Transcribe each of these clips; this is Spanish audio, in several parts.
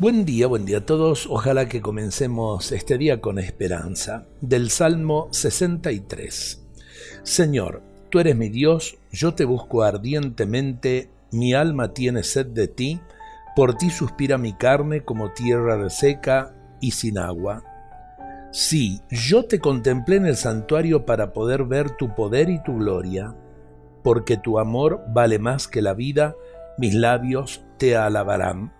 Buen día, buen día a todos. Ojalá que comencemos este día con esperanza. Del Salmo 63. Señor, tú eres mi Dios, yo te busco ardientemente, mi alma tiene sed de ti, por ti suspira mi carne como tierra reseca y sin agua. Sí, yo te contemplé en el santuario para poder ver tu poder y tu gloria, porque tu amor vale más que la vida, mis labios te alabarán.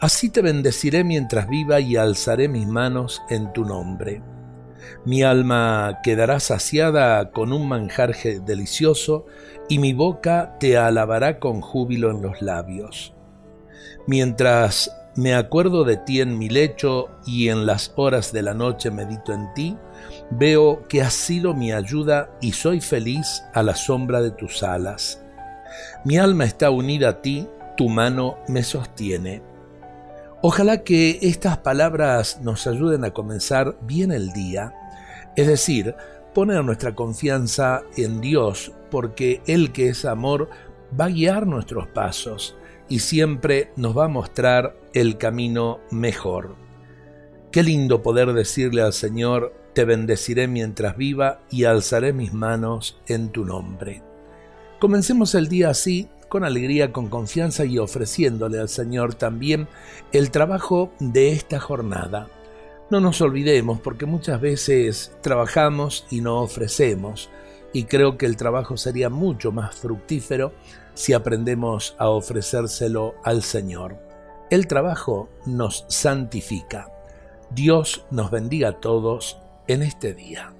Así te bendeciré mientras viva y alzaré mis manos en tu nombre. Mi alma quedará saciada con un manjar delicioso y mi boca te alabará con júbilo en los labios. Mientras me acuerdo de ti en mi lecho y en las horas de la noche medito en ti, veo que has sido mi ayuda y soy feliz a la sombra de tus alas. Mi alma está unida a ti, tu mano me sostiene. Ojalá que estas palabras nos ayuden a comenzar bien el día, es decir, poner nuestra confianza en Dios, porque Él que es amor va a guiar nuestros pasos y siempre nos va a mostrar el camino mejor. Qué lindo poder decirle al Señor, te bendeciré mientras viva y alzaré mis manos en tu nombre. Comencemos el día así, con alegría, con confianza y ofreciéndole al Señor también el trabajo de esta jornada. No nos olvidemos porque muchas veces trabajamos y no ofrecemos y creo que el trabajo sería mucho más fructífero si aprendemos a ofrecérselo al Señor. El trabajo nos santifica. Dios nos bendiga a todos en este día.